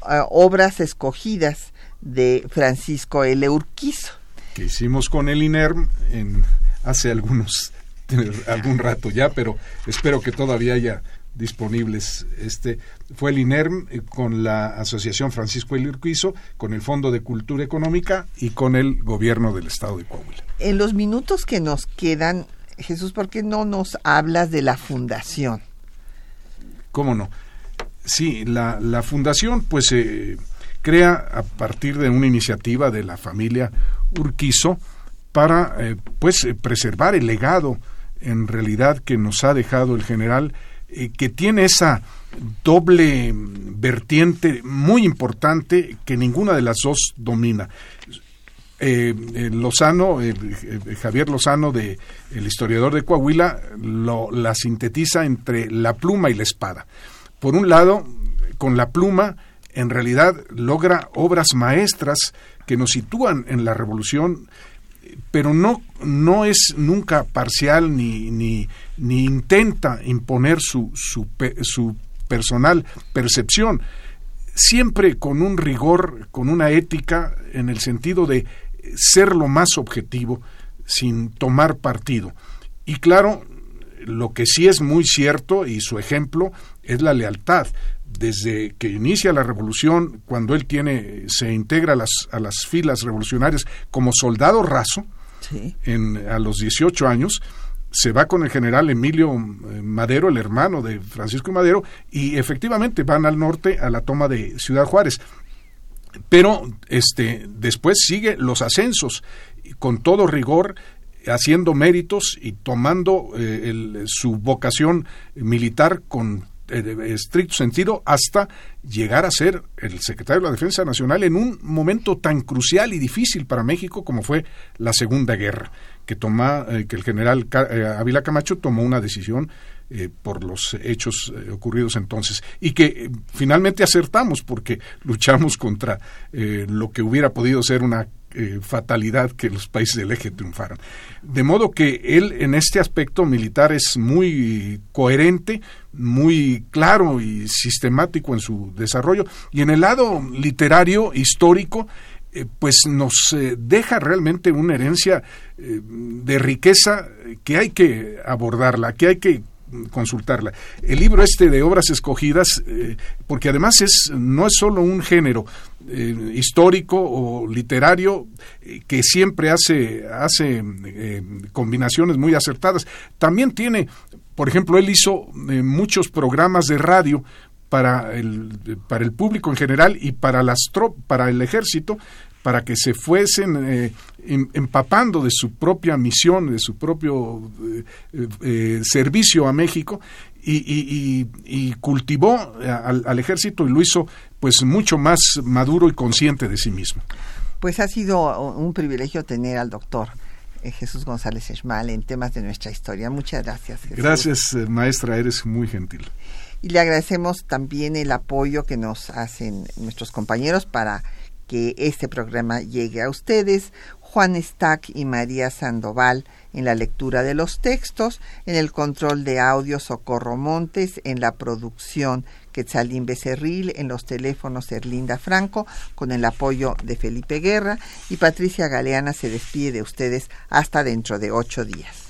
eh, obras escogidas de Francisco L. Urquizo. Que hicimos con el INERM en, hace algunos algún rato ya, pero espero que todavía haya disponibles. Este fue el INERM eh, con la Asociación Francisco El Urquizo, con el Fondo de Cultura Económica y con el Gobierno del Estado de Coahuila. En los minutos que nos quedan, Jesús, ¿por qué no nos hablas de la fundación? ¿Cómo no? Sí, la, la fundación pues se crea a partir de una iniciativa de la familia Urquizo para eh, pues preservar el legado en realidad que nos ha dejado el general eh, que tiene esa doble vertiente muy importante que ninguna de las dos domina. Eh, Lozano, Javier Lozano, de, el historiador de Coahuila, lo, la sintetiza entre la pluma y la espada. Por un lado, con la pluma, en realidad logra obras maestras que nos sitúan en la revolución pero no, no es nunca parcial ni, ni, intenta imponer su, su, su personal percepción, siempre con un rigor, con una ética en el sentido de ser lo más objetivo sin tomar partido. Y claro, lo que sí es muy cierto y su ejemplo es la lealtad. Desde que inicia la revolución, cuando él tiene, se integra a las, a las filas revolucionarias como soldado raso, en, a los 18 años, se va con el general Emilio eh, Madero, el hermano de Francisco Madero, y efectivamente van al norte a la toma de Ciudad Juárez. Pero este, después sigue los ascensos con todo rigor haciendo méritos y tomando eh, su vocación militar con estricto sentido hasta llegar a ser el secretario de la Defensa Nacional en un momento tan crucial y difícil para México como fue la Segunda Guerra, que, toma, eh, que el general Ávila Camacho tomó una decisión por los hechos ocurridos entonces y que finalmente acertamos porque luchamos contra lo que hubiera podido ser una eh, fatalidad que los países del eje triunfaran. De modo que él en este aspecto militar es muy coherente, muy claro y sistemático en su desarrollo. Y en el lado literario, histórico, eh, pues nos eh, deja realmente una herencia de riqueza que hay que abordarla, que hay que consultarla. El libro este de obras escogidas, porque además es no es solo un género eh, histórico o literario eh, que siempre hace hace combinaciones muy acertadas, también tiene, por ejemplo, él hizo muchos programas de radio para el, para el público en general y para las para el ejército para que se fuesen eh, em, empapando de su propia misión, de su propio eh, eh, servicio a México y, cultivó al, ejército y lo hizo pues mucho más maduro y consciente de sí mismo. Pues ha sido un privilegio tener al doctor Jesús González Esmal en temas de nuestra historia. Muchas gracias. Gracias, maestra, eres muy gentil. Y le agradecemos también el apoyo que nos hacen nuestros compañeros para que este programa llegue a ustedes. Juan Stack y María Sandoval en la lectura de los textos, en el control de audio Socorro Montes, en la producción Quetzalín Becerril, en los teléfonos Erlinda Franco, con el apoyo de Felipe Guerra, y Patricia Galeana se despide de ustedes hasta dentro de ocho días.